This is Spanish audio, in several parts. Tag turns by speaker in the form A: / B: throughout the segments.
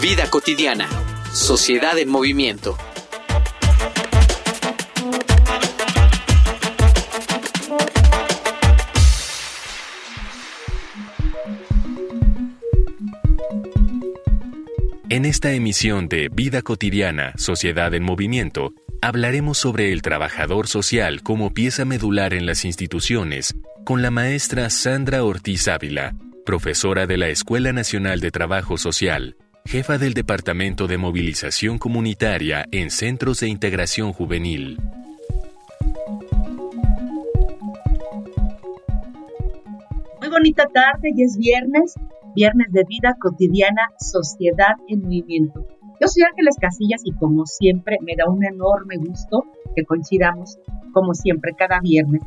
A: Vida Cotidiana, Sociedad en Movimiento.
B: En esta emisión de Vida Cotidiana, Sociedad en Movimiento, hablaremos sobre el trabajador social como pieza medular en las instituciones con la maestra Sandra Ortiz Ávila, profesora de la Escuela Nacional de Trabajo Social, jefa del Departamento de Movilización Comunitaria en Centros de Integración Juvenil.
C: Muy bonita tarde, y es viernes viernes de vida cotidiana, sociedad en movimiento. Yo soy Ángeles Casillas y como siempre me da un enorme gusto que coincidamos como siempre cada viernes.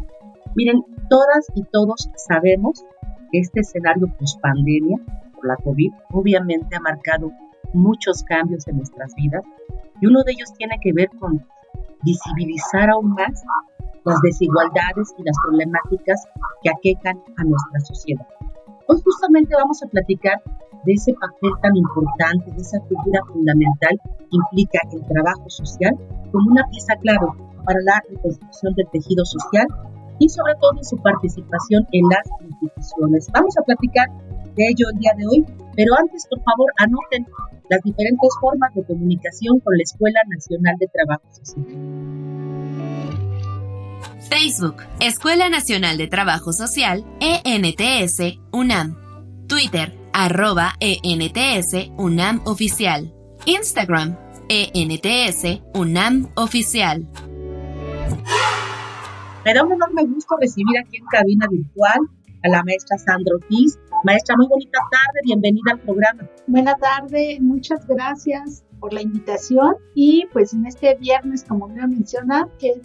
C: Miren, todas y todos sabemos que este escenario post pandemia por la COVID obviamente ha marcado muchos cambios en nuestras vidas y uno de ellos tiene que ver con visibilizar aún más las desigualdades y las problemáticas que aquejan a nuestra sociedad. Hoy justamente vamos a platicar de ese papel tan importante, de esa figura fundamental que implica el trabajo social como una pieza clave para la reconstrucción del tejido social y sobre todo su participación en las instituciones. Vamos a platicar de ello el día de hoy, pero antes, por favor, anoten las diferentes formas de comunicación con la Escuela Nacional de Trabajo Social.
D: Facebook, Escuela Nacional de Trabajo Social, ENTS, UNAM. Twitter, arroba ENTS, UNAM Oficial. Instagram, ENTS, UNAM Oficial.
C: Me da un enorme gusto recibir aquí en cabina virtual a la maestra Sandra Ortiz. Maestra, muy bonita tarde, bienvenida al programa.
E: Buena tarde, muchas gracias por la invitación y pues en este viernes, como me menciona, que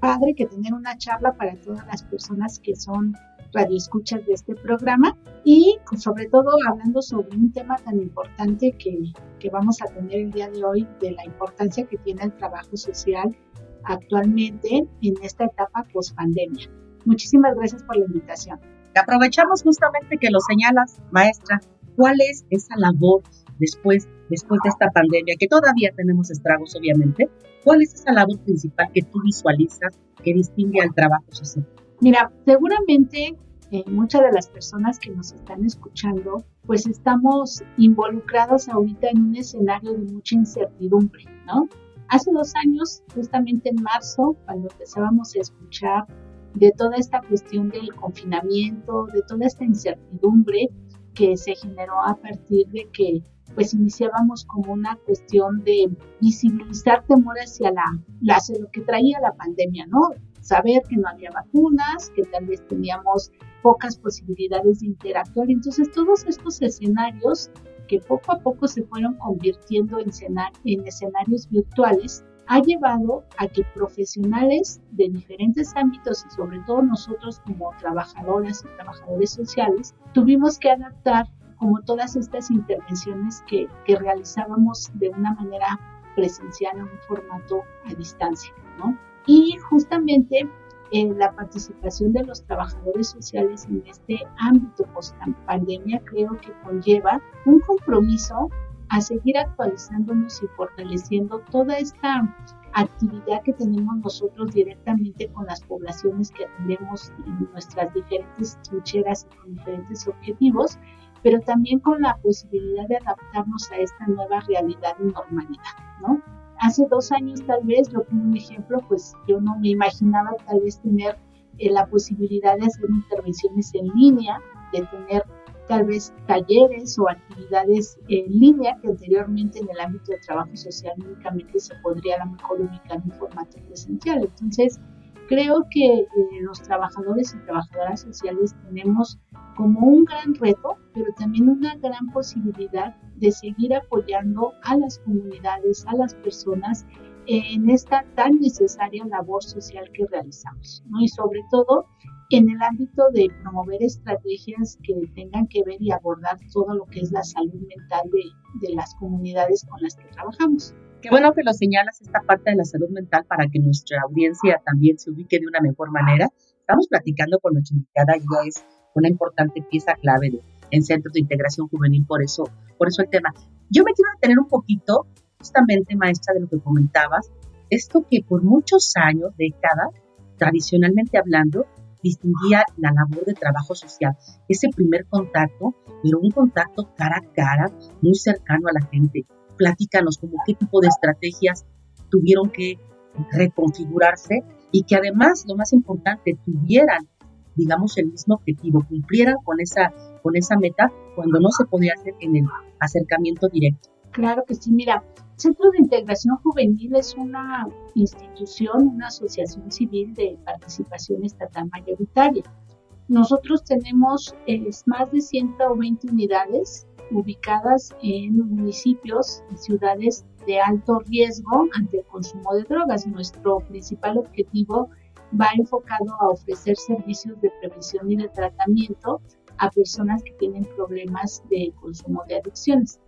E: padre que tener una charla para todas las personas que son radioescuchas de este programa y pues, sobre todo hablando sobre un tema tan importante que, que vamos a tener el día de hoy de la importancia que tiene el trabajo social actualmente en esta etapa post pandemia. Muchísimas gracias por la invitación.
C: Aprovechamos justamente que lo señalas, maestra, ¿cuál es esa labor después, después de esta pandemia, que todavía tenemos estragos obviamente, ¿cuál es esa labor principal que tú visualizas que distingue al trabajo social?
E: Mira, seguramente eh, muchas de las personas que nos están escuchando, pues estamos involucrados ahorita en un escenario de mucha incertidumbre, ¿no? Hace dos años, justamente en marzo, cuando empezábamos a escuchar de toda esta cuestión del confinamiento, de toda esta incertidumbre que se generó a partir de que pues iniciábamos como una cuestión de visibilizar temor hacia la, hacia lo que traía la pandemia, ¿no? Saber que no había vacunas, que tal vez teníamos pocas posibilidades de interactuar. Entonces, todos estos escenarios que poco a poco se fueron convirtiendo en, en escenarios virtuales, ha llevado a que profesionales de diferentes ámbitos y sobre todo nosotros como trabajadoras y trabajadores sociales tuvimos que adaptar como todas estas intervenciones que, que realizábamos de una manera presencial en un formato a distancia, ¿no? Y justamente eh, la participación de los trabajadores sociales en este ámbito post pandemia creo que conlleva un compromiso a seguir actualizándonos y fortaleciendo toda esta actividad que tenemos nosotros directamente con las poblaciones que atendemos en nuestras diferentes trincheras y con diferentes objetivos, pero también con la posibilidad de adaptarnos a esta nueva realidad y normalidad, ¿no? Hace dos años tal vez, lo pongo un ejemplo, pues yo no me imaginaba tal vez tener eh, la posibilidad de hacer intervenciones en línea, de tener tal vez talleres o actividades en línea que anteriormente en el ámbito de trabajo social únicamente se podría a lo mejor ubicar en formato presencial. Entonces, Creo que eh, los trabajadores y trabajadoras sociales tenemos como un gran reto, pero también una gran posibilidad de seguir apoyando a las comunidades, a las personas en esta tan necesaria labor social que realizamos, ¿no? Y sobre todo en el ámbito de promover estrategias que tengan que ver y abordar todo lo que es la salud mental de, de las comunidades con las que trabajamos.
C: Qué bueno que lo señalas esta parte de la salud mental para que nuestra audiencia también se ubique de una mejor manera. Estamos platicando con nuestra invitada, ella es una importante pieza clave de, en centros de integración juvenil, por eso, por eso el tema. Yo me quiero detener un poquito, justamente, maestra, de lo que comentabas, esto que por muchos años, décadas, tradicionalmente hablando, distinguía la labor de trabajo social, ese primer contacto, pero un contacto cara a cara, muy cercano a la gente, platícanos como qué tipo de estrategias tuvieron que reconfigurarse y que además, lo más importante, tuvieran, digamos, el mismo objetivo, cumplieran con esa, con esa meta cuando no se podía hacer en el acercamiento directo.
E: Claro que sí, mira, Centro de Integración Juvenil es una institución, una asociación civil de participación estatal mayoritaria. Nosotros tenemos más de 120 unidades ubicadas en municipios y ciudades de alto riesgo ante el consumo de drogas. Nuestro principal objetivo va enfocado a ofrecer servicios de prevención y de tratamiento a personas que tienen problemas de consumo de adicciones.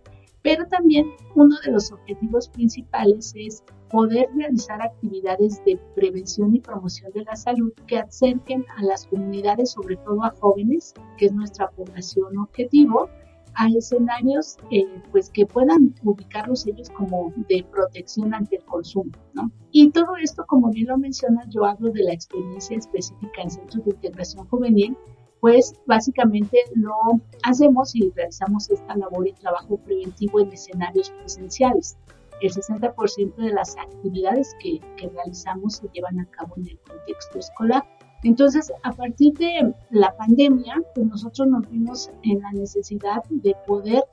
E: Pero también uno de los objetivos principales es poder realizar actividades de prevención y promoción de la salud que acerquen a las comunidades, sobre todo a jóvenes, que es nuestra población objetivo, a escenarios eh, pues que puedan ubicarlos ellos como de protección ante el consumo, ¿no? Y todo esto, como bien lo mencionas, yo hablo de la experiencia específica en centros de integración juvenil, pues básicamente lo hacemos y realizamos esta labor y trabajo preventivo en escenarios presenciales. El 60% de las actividades que, realizamos se llevan a cabo en el contexto escolar. Entonces, a partir de la pandemia, pues nosotros nos vimos en la necesidad de poder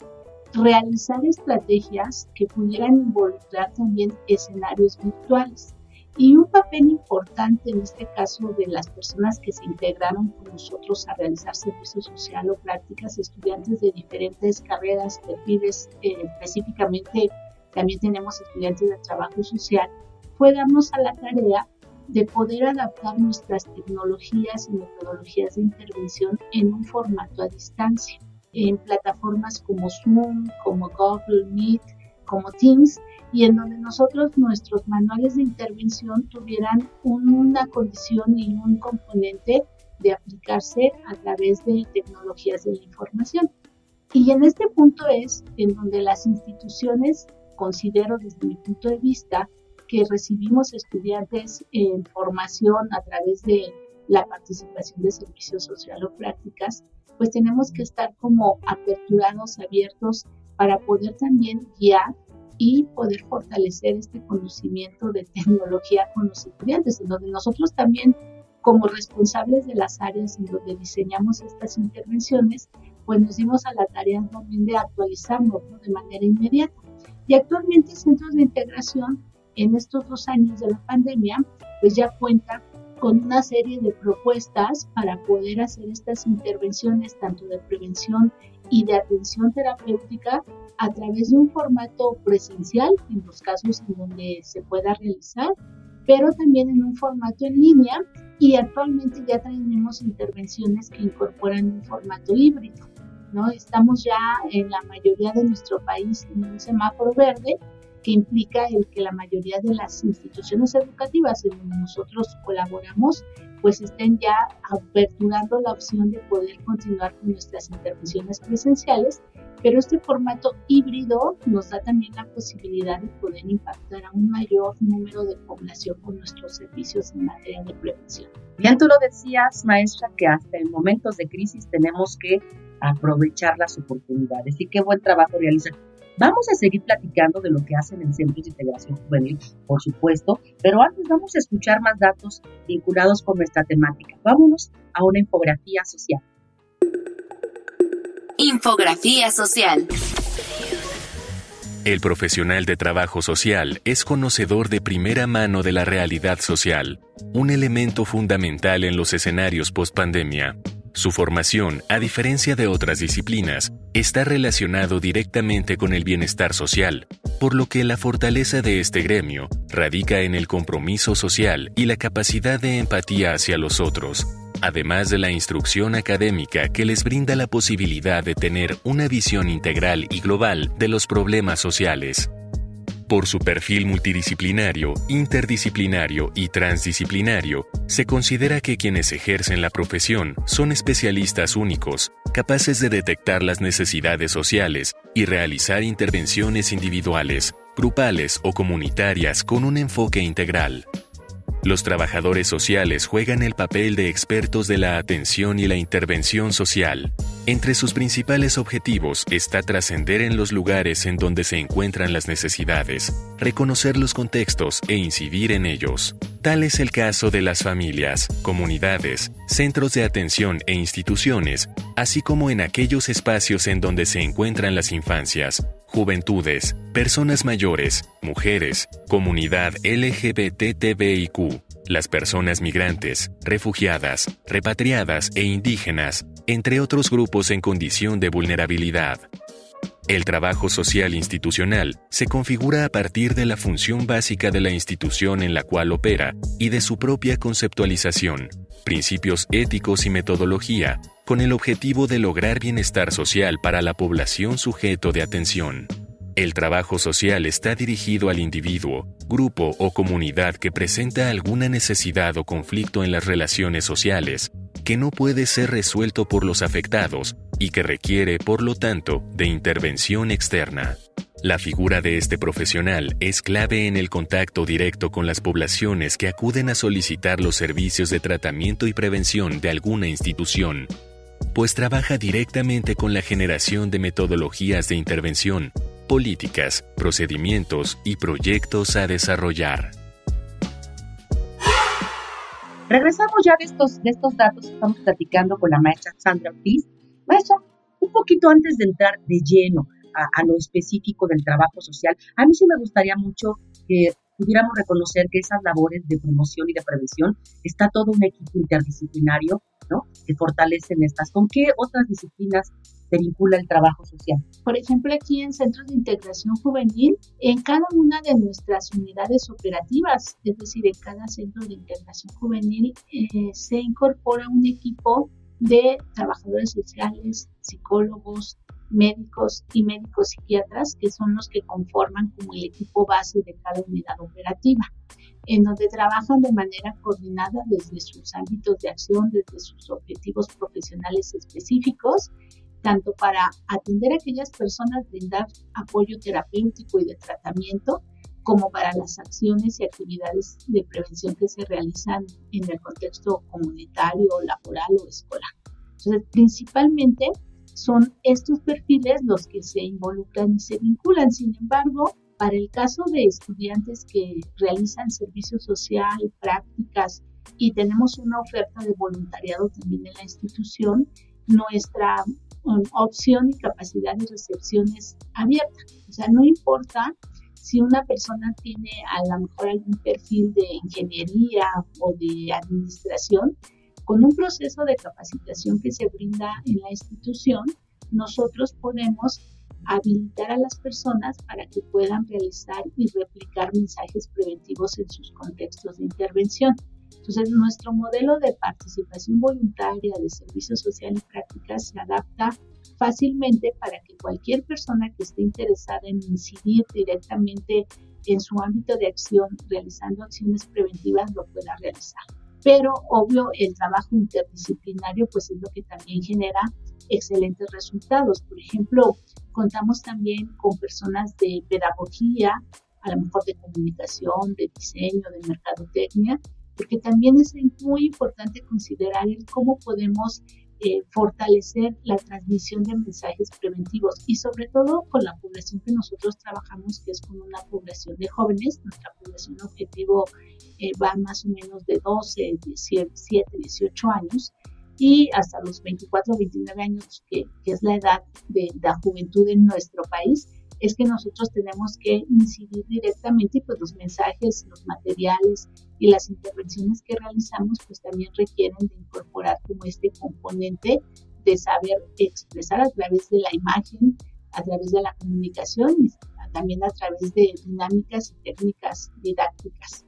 E: realizar estrategias que pudieran involucrar también escenarios virtuales. Y un papel importante en este caso de las personas que se integraron con nosotros a realizar servicio social o prácticas, estudiantes de diferentes carreras, perfiles, eh, específicamente también tenemos estudiantes de trabajo social, fue darnos a la tarea de poder adaptar nuestras tecnologías y metodologías de intervención en un formato a distancia, en plataformas como Zoom, como Google Meet, como Teams, y en donde nosotros nuestros manuales de intervención tuvieran una condición y un componente de aplicarse a través de tecnologías de la información. Y en este punto es en donde las instituciones, considero desde mi punto de vista, que recibimos estudiantes en formación a través de la participación de servicios social o prácticas, pues tenemos que estar como aperturados, abiertos para poder también guiar y poder fortalecer este conocimiento de tecnología con los estudiantes, en donde nosotros también como responsables de las áreas en donde diseñamos estas intervenciones, pues nos dimos a la tarea también de actualizarnos de manera inmediata. Y actualmente centros de integración en estos dos años de la pandemia, pues ya cuenta con una serie de propuestas para poder hacer estas intervenciones tanto de prevención y de atención terapéutica a través de un formato presencial, en los casos en donde se pueda realizar, pero también en un formato en línea y actualmente ya tenemos intervenciones que incorporan un formato híbrido. ¿no? Estamos ya en la mayoría de nuestro país en un semáforo verde que implica el que la mayoría de las instituciones educativas en donde nosotros colaboramos pues estén ya aperturando la opción de poder continuar con nuestras intervenciones presenciales, pero este formato híbrido nos da también la posibilidad de poder impactar a un mayor número de población con nuestros servicios en materia de prevención.
C: Bien, tú lo decías, maestra, que hasta en momentos de crisis tenemos que aprovechar las oportunidades y qué buen trabajo realizan. Vamos a seguir platicando de lo que hacen en centros de integración juvenil, por supuesto, pero antes vamos a escuchar más datos vinculados con nuestra temática. Vámonos a una infografía social.
D: Infografía social.
B: El profesional de trabajo social es conocedor de primera mano de la realidad social, un elemento fundamental en los escenarios post-pandemia. Su formación, a diferencia de otras disciplinas, está relacionado directamente con el bienestar social, por lo que la fortaleza de este gremio radica en el compromiso social y la capacidad de empatía hacia los otros, además de la instrucción académica que les brinda la posibilidad de tener una visión integral y global de los problemas sociales. Por su perfil multidisciplinario, interdisciplinario y transdisciplinario, se considera que quienes ejercen la profesión son especialistas únicos, capaces de detectar las necesidades sociales y realizar intervenciones individuales, grupales o comunitarias con un enfoque integral. Los trabajadores sociales juegan el papel de expertos de la atención y la intervención social. Entre sus principales objetivos está trascender en los lugares en donde se encuentran las necesidades, reconocer los contextos e incidir en ellos. Tal es el caso de las familias, comunidades, centros de atención e instituciones, así como en aquellos espacios en donde se encuentran las infancias, juventudes, personas mayores, mujeres, comunidad LGBTTBIQ, las personas migrantes, refugiadas, repatriadas e indígenas, entre otros grupos en condición de vulnerabilidad. El trabajo social institucional se configura a partir de la función básica de la institución en la cual opera y de su propia conceptualización, principios éticos y metodología, con el objetivo de lograr bienestar social para la población sujeto de atención. El trabajo social está dirigido al individuo, grupo o comunidad que presenta alguna necesidad o conflicto en las relaciones sociales, que no puede ser resuelto por los afectados y que requiere, por lo tanto, de intervención externa. La figura de este profesional es clave en el contacto directo con las poblaciones que acuden a solicitar los servicios de tratamiento y prevención de alguna institución, pues trabaja directamente con la generación de metodologías de intervención, políticas, procedimientos y proyectos a desarrollar.
C: Regresamos ya de estos, de estos datos, estamos platicando con la maestra Sandra Ortiz. Maestra, un poquito antes de entrar de lleno a, lo específico del trabajo social, a mí sí me gustaría mucho que pudiéramos reconocer que esas labores de promoción y de prevención está todo un equipo interdisciplinario que fortalecen estas. ¿Con qué otras disciplinas se vincula el trabajo social?
E: Por ejemplo, aquí en Centros de Integración Juvenil, en cada una de nuestras unidades operativas, es decir, en cada centro de integración juvenil, eh, se incorpora un equipo de trabajadores sociales, psicólogos, médicos y médicos psiquiatras, que son los que conforman como el equipo base de cada unidad operativa, en donde trabajan de manera coordinada desde sus ámbitos de acción, desde sus objetivos profesionales específicos, tanto para atender a aquellas personas, brindar apoyo terapéutico y de tratamiento, como para las acciones y actividades de prevención que se realizan en el contexto comunitario, laboral o escolar. Entonces, principalmente son estos perfiles los que se involucran y se vinculan. Sin embargo, para el caso de estudiantes que realizan servicio social, prácticas y tenemos una oferta de voluntariado también en la institución, nuestra um, opción y capacidad de recepción es abierta. O sea, no importa si una persona tiene a lo mejor algún perfil de ingeniería o de administración, con un proceso de capacitación que se brinda en la institución, nosotros podemos habilitar a las personas para que puedan realizar y replicar mensajes preventivos en sus contextos de intervención. Entonces, nuestro modelo de participación voluntaria de servicio social y prácticas se adapta fácilmente para que cualquier persona que esté interesada en incidir directamente en su ámbito de acción realizando acciones preventivas lo pueda realizar pero obvio el trabajo interdisciplinario pues es lo que también genera excelentes resultados. Por ejemplo, contamos también con personas de pedagogía, a lo mejor de comunicación, de diseño, de mercadotecnia, porque también es muy importante considerar cómo podemos eh, fortalecer la transmisión de mensajes preventivos y sobre todo con la población que nosotros trabajamos, que es con una población de jóvenes. Nuestra población objetivo eh, va más o menos de 12, 17, 18 años y hasta los 24 o 29 años, que, es la edad de la juventud en nuestro país, es que nosotros tenemos que incidir directamente y pues los mensajes, los materiales y las intervenciones que realizamos pues también requieren de incorporar como este componente de saber expresar a través de la imagen, a través de la comunicación y también a través de dinámicas y técnicas didácticas.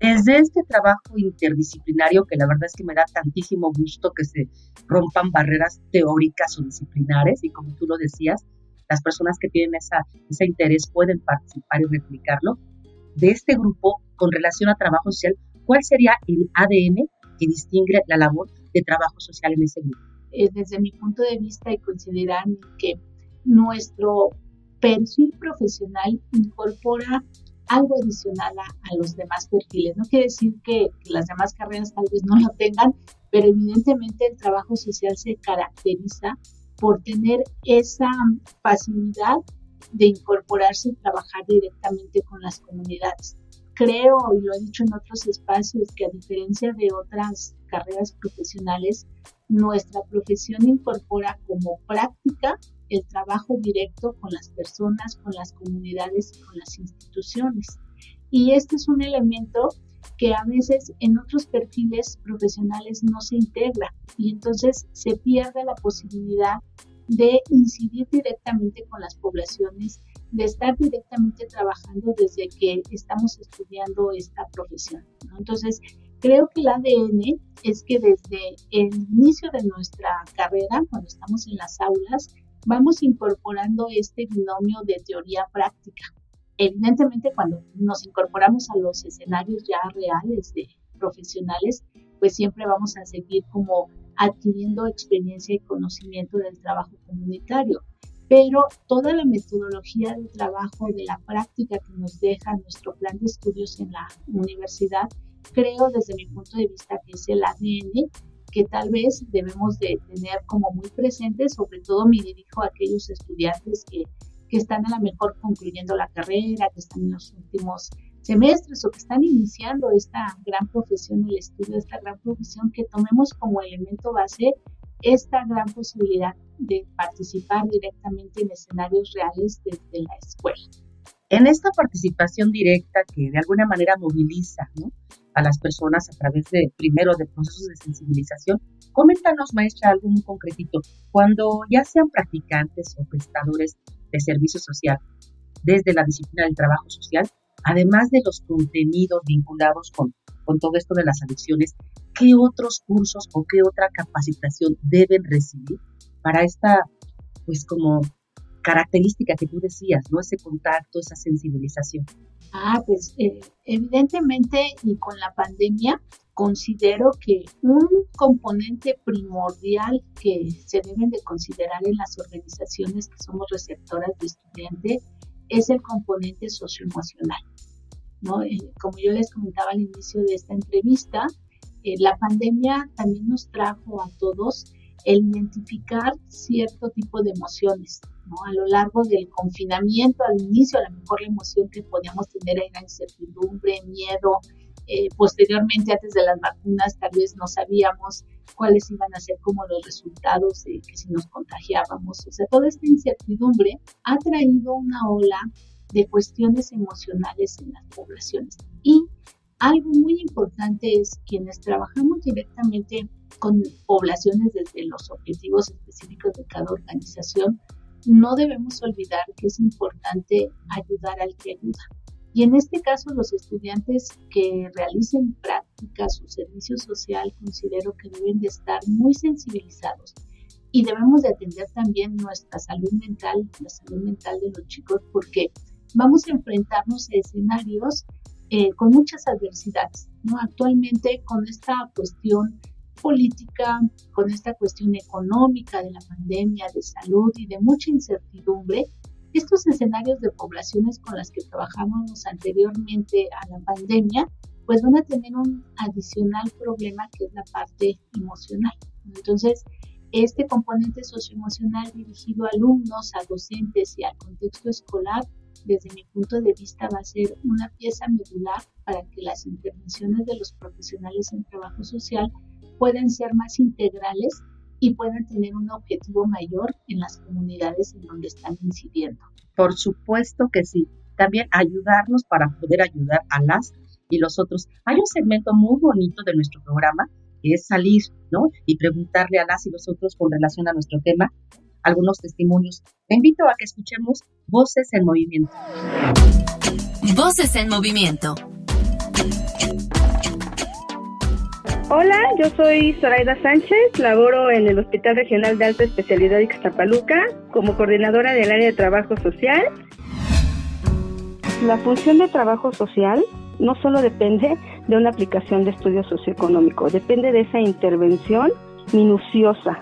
C: Desde este trabajo interdisciplinario, que la verdad es que me da tantísimo gusto que se rompan barreras teóricas o disciplinares, y como tú lo decías, las personas que tienen ese interés pueden participar y replicarlo. De este grupo, con relación a trabajo social, ¿cuál sería el ADN que distingue la labor de trabajo social en ese grupo?
E: Eh, desde mi punto de vista, y consideran que nuestro perfil profesional incorpora algo adicional a, los demás perfiles. No quiere decir que, las demás carreras tal vez no lo tengan, pero evidentemente el trabajo social se caracteriza por tener esa facilidad de incorporarse y trabajar directamente con las comunidades. Creo, y lo he dicho en otros espacios, que a diferencia de otras carreras profesionales, nuestra profesión incorpora como práctica el trabajo directo con las personas, con las comunidades y con las instituciones. Y este es un elemento que a veces en otros perfiles profesionales no se integra y entonces se pierde la posibilidad de incidir directamente con las poblaciones, de estar directamente trabajando desde que estamos estudiando esta profesión. Entonces, creo que el ADN es que desde el inicio de nuestra carrera, cuando estamos en las aulas, vamos incorporando este binomio de teoría práctica. Evidentemente, cuando nos incorporamos a los escenarios ya reales de profesionales, pues siempre vamos a seguir como adquiriendo experiencia y conocimiento del trabajo comunitario. Pero toda la metodología del trabajo, de la práctica que nos deja nuestro plan de estudios en la universidad, creo desde mi punto de vista que es el ADN que tal vez debemos de tener como muy presentes, sobre todo me dirijo a aquellos estudiantes que, que están a lo mejor concluyendo la carrera, que están en los últimos semestres o que están iniciando esta gran profesión, el estudio de esta gran profesión, que tomemos como elemento base esta gran posibilidad de participar directamente en escenarios reales desde la escuela.
C: En esta participación directa que de alguna manera moviliza a las personas a través de, primero, de procesos de sensibilización. Coméntanos, maestra, algo muy concretito. Cuando ya sean practicantes o prestadores de servicio social desde la disciplina del trabajo social, además de los contenidos vinculados con, con todo esto de las adicciones, ¿qué otros cursos o qué otra capacitación deben recibir para esta, pues como característica que tú decías, ¿no? Ese contacto, esa sensibilización.
E: Ah, pues eh, evidentemente y con la pandemia considero que un componente primordial que se deben de considerar en las organizaciones que somos receptoras de estudiantes es el componente socioemocional. Eh, como yo les comentaba al inicio de esta entrevista, eh, la pandemia también nos trajo a todos el identificar cierto tipo de emociones, a lo largo del confinamiento, al inicio, a lo mejor la emoción que podíamos tener era incertidumbre, miedo. Eh, posteriormente, antes de las vacunas, tal vez no sabíamos cuáles iban a ser como los resultados que si nos contagiábamos. O sea, toda esta incertidumbre ha traído una ola de cuestiones emocionales en las poblaciones. Y algo muy importante es quienes trabajamos directamente con poblaciones desde los objetivos específicos de cada organización, no debemos olvidar que es importante ayudar al que ayuda. Y en este caso, los estudiantes que realicen prácticas o servicio social considero que deben de estar muy sensibilizados y debemos de atender también nuestra salud mental, la salud mental de los chicos, porque vamos a enfrentarnos a escenarios eh, con muchas adversidades. ¿no? Actualmente, con esta cuestión política, con esta cuestión económica de la pandemia, de salud y de mucha incertidumbre, estos escenarios de poblaciones con las que trabajábamos anteriormente a la pandemia, pues van a tener un adicional problema que es la parte emocional. Entonces, este componente socioemocional dirigido a alumnos, a docentes y al contexto escolar, desde mi punto de vista, va a ser una pieza medular para que las intervenciones de los profesionales en trabajo social pueden ser más integrales y puedan tener un objetivo mayor en las comunidades en donde están incidiendo.
C: Por supuesto que sí. También ayudarnos para poder ayudar a las y los otros. Hay un segmento muy bonito de nuestro programa que es salir, ¿no? Y preguntarle a las y los otros con relación a nuestro tema algunos testimonios. Te invito a que escuchemos Voces en Movimiento.
D: Voces en Movimiento.
F: Hola, yo soy Zoraida Sánchez, laboro en el Hospital Regional de Alta Especialidad Ixtapaluca como coordinadora del área de trabajo social. La función de trabajo social no solo depende de una aplicación de estudio socioeconómico, depende de esa intervención minuciosa.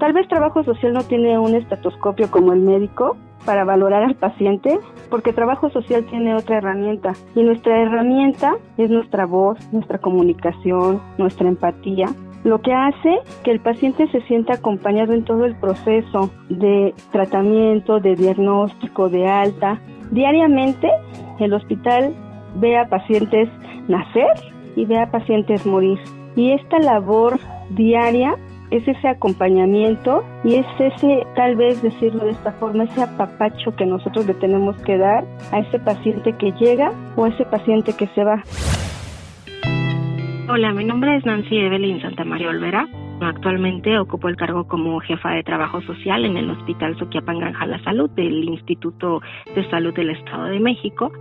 F: Tal vez trabajo social no tiene un estetoscopio como el médico para valorar al paciente, porque trabajo social tiene otra herramienta y nuestra herramienta es nuestra voz, nuestra comunicación, nuestra empatía, lo que hace que el paciente se sienta acompañado en todo el proceso de tratamiento, de diagnóstico, de alta. Diariamente el hospital ve a pacientes nacer y ve a pacientes morir. Y esta labor diaria es ese acompañamiento y es ese, tal vez decirlo de esta forma, ese apapacho que nosotros le tenemos que dar a ese paciente que llega o a ese paciente que se va.
G: Hola, mi nombre es Nancy Evelyn Santa María Olvera. Actualmente ocupo el cargo como jefa de trabajo social en el Hospital Soquiapan Granja La Salud del Instituto de Salud del Estado de México.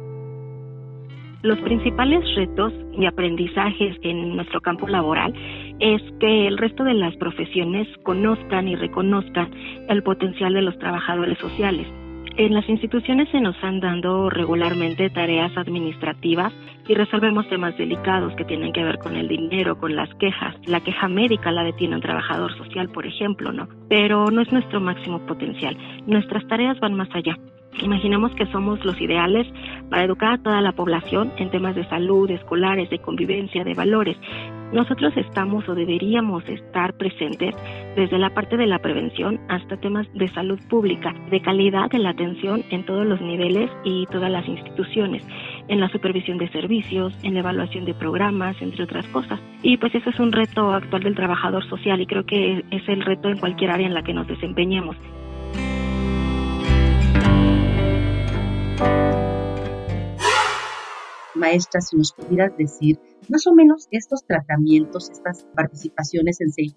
G: Los principales retos y aprendizajes en nuestro campo laboral es que el resto de las profesiones conozcan y reconozcan el potencial de los trabajadores sociales. En las instituciones se nos han dando regularmente tareas administrativas y resolvemos temas delicados que tienen que ver con el dinero, con las quejas. La queja médica la detiene un trabajador social, por ejemplo, ¿no? Pero no es nuestro máximo potencial. Nuestras tareas van más allá. Imaginamos que somos los ideales para educar a toda la población en temas de salud, escolares, de convivencia, de valores. Nosotros estamos o deberíamos estar presentes desde la parte de la prevención hasta temas de salud pública, de calidad de la atención en todos los niveles y todas las instituciones, en la supervisión de servicios, en la evaluación de programas, entre otras cosas. Y pues ese es un reto actual del trabajador social y creo que es el reto en cualquier área en la que nos desempeñemos.
C: Maestra, si nos pudieras decir más o menos estos tratamientos, estas participaciones en CIJ,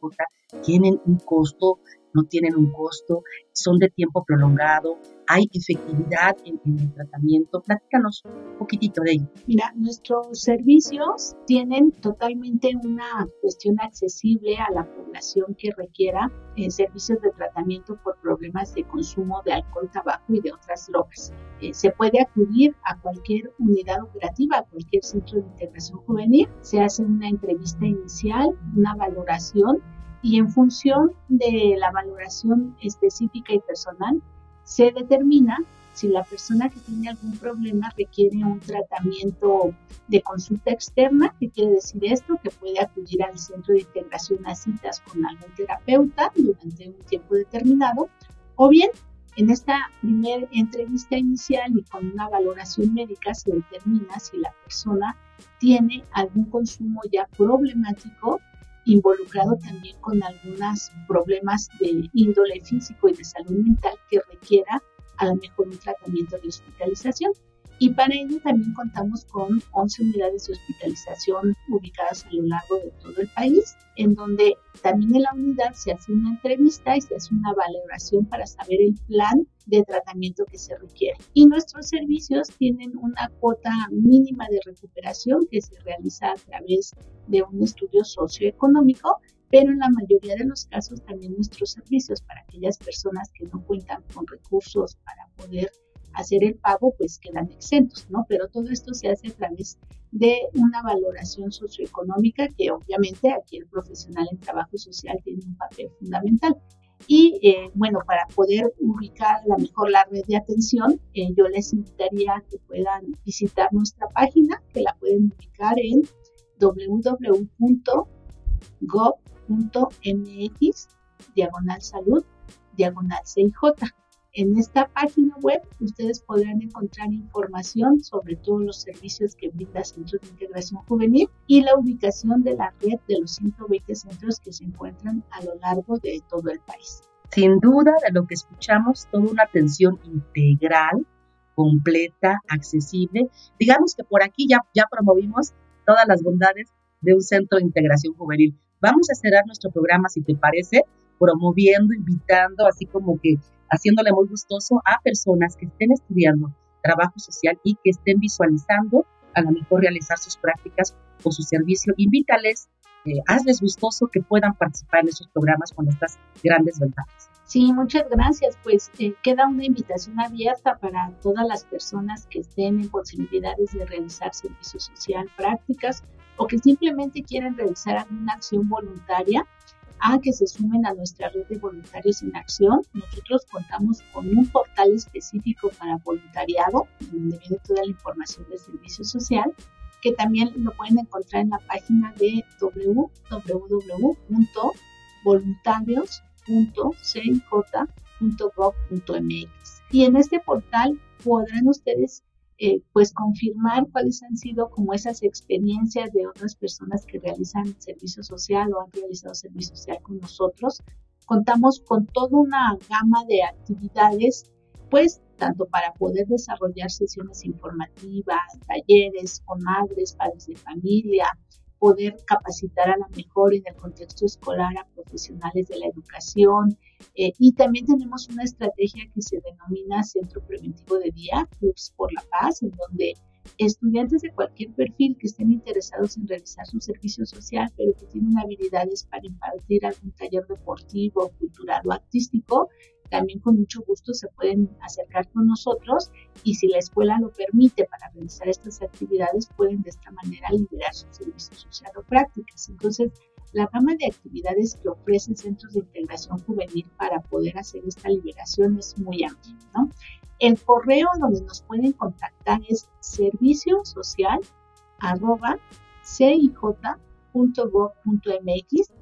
C: ¿tienen un costo? ¿No tienen un costo? ¿Son de tiempo prolongado? ¿Hay efectividad en, el tratamiento? Platícanos un poquitito de ello.
E: Mira, nuestros servicios tienen totalmente una cuestión accesible a la población que requiera eh, servicios de tratamiento por problemas de consumo de alcohol, tabaco y de otras drogas. Eh, se puede acudir a cualquier unidad operativa, a cualquier centro de integración juvenil, se hace una entrevista inicial, una valoración y en función de la valoración específica y personal se determina si la persona que tiene algún problema requiere un tratamiento de consulta externa, que quiere decir esto, que puede acudir al centro de integración a citas con algún terapeuta durante un tiempo determinado, o bien en esta primera entrevista inicial y con una valoración médica se determina si la persona tiene algún consumo ya problemático involucrado también con algunos problemas de índole físico y de salud mental que requiera a lo mejor un tratamiento de hospitalización. Y para ello también contamos con 11 unidades de hospitalización ubicadas a lo largo de todo el país, en donde también en la unidad se hace una entrevista y se hace una valoración para saber el plan de tratamiento que se requiere. Y nuestros servicios tienen una cuota mínima de recuperación que se realiza a través de un estudio socioeconómico pero en la mayoría de los casos también nuestros servicios para aquellas personas que no cuentan con recursos para poder hacer el pago, pues quedan exentos, ¿no? Pero todo esto se hace a través de una valoración socioeconómica que obviamente aquí el profesional en trabajo social tiene un papel fundamental. Y eh, bueno, para poder ubicar a lo mejor la red de atención, eh, yo les invitaría a que puedan visitar nuestra página, que la pueden ubicar en www.gov.mx, diagonal salud, diagonal CIJ. En esta página web ustedes podrán encontrar información sobre todos los servicios que brinda Centro de Integración Juvenil y la ubicación de la red de los 120 centros que se encuentran a lo largo de todo el país.
C: Sin duda de lo que escuchamos, toda una atención integral completa, accesible. Digamos que por aquí ya, ya promovimos todas las bondades de un centro de integración juvenil. Vamos a cerrar nuestro programa, si te parece, promoviendo, invitando, así como que haciéndole muy gustoso a personas que estén estudiando trabajo social y que estén visualizando a lo mejor realizar sus prácticas o su servicio. Invítales, eh, hazles gustoso que puedan participar en esos programas con estas grandes ventajas.
E: Sí, muchas gracias. Pues eh, queda una invitación abierta para todas las personas que estén en posibilidades de realizar servicio social, prácticas o que simplemente quieren realizar alguna acción voluntaria a que se sumen a nuestra red de voluntarios en acción. Nosotros contamos con un portal específico para voluntariado, donde viene toda la información del servicio social, que también lo pueden encontrar en la página de www.voluntarios.cij.gov.mx. Y en este portal podrán ustedes eh, pues confirmar cuáles han sido como esas experiencias de otras personas que realizan servicio social o han realizado servicio social con nosotros. Contamos con toda una gama de actividades, pues tanto para poder desarrollar sesiones informativas, talleres con madres, padres de familia, poder capacitar a la mejor en el contexto escolar a profesionales de la educación. Eh, y también tenemos una estrategia que se denomina Centro Preventivo de Día, Clubs por la Paz, en donde estudiantes de cualquier perfil que estén interesados en realizar su servicio social, pero que tienen habilidades para impartir algún taller deportivo, cultural o artístico, también con mucho gusto se pueden acercar con nosotros y si la escuela lo permite para realizar estas actividades, pueden de esta manera liberar su servicio social o prácticas. Entonces, la gama de actividades que ofrecen centros de integración juvenil para poder hacer esta liberación es muy amplia. El correo donde nos pueden contactar es servicio social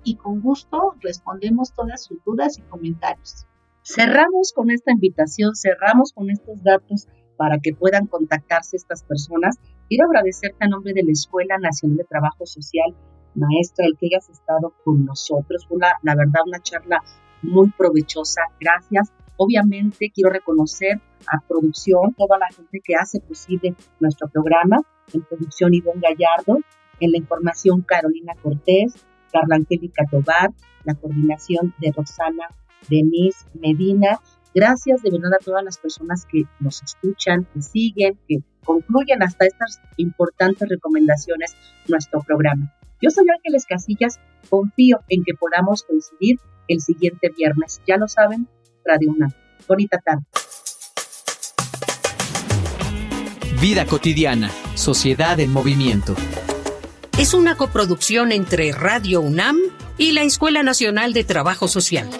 E: y con gusto respondemos todas sus dudas y comentarios.
C: Cerramos con esta invitación, cerramos con estos datos para que puedan contactarse estas personas. Quiero agradecerte a nombre de la Escuela Nacional de Trabajo Social, maestra, el que hayas estado con nosotros. Fue la verdad una charla muy provechosa. Gracias. Obviamente quiero reconocer a producción, toda la gente que hace posible nuestro programa, en producción Ivonne Gallardo, en la información Carolina Cortés, Carla Angélica Tobar, la coordinación de Rosana Denise Medina. Gracias de verdad a todas las personas que nos escuchan, que siguen, que concluyen hasta estas importantes recomendaciones nuestro programa. Yo soy Ángeles Casillas, confío en que podamos coincidir el siguiente viernes. Ya lo saben, Radio UNAM. Bonita tarde.
A: Vida cotidiana, sociedad en movimiento.
H: Es una coproducción entre Radio UNAM y la Escuela Nacional de Trabajo Social.